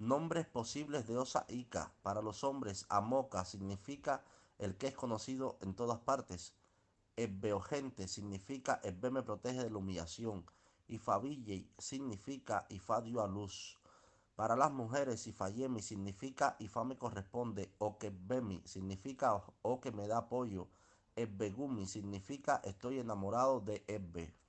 Nombres posibles de Osa Ica. Para los hombres, Amoca significa el que es conocido en todas partes. Ebbeogente significa Ebbe me protege de la humillación. Ifabille significa Ifa dio a luz. Para las mujeres, Ifayemi significa Ifa me corresponde. Okebemi significa O que me da apoyo. Ebbegumi significa estoy enamorado de Ebbe.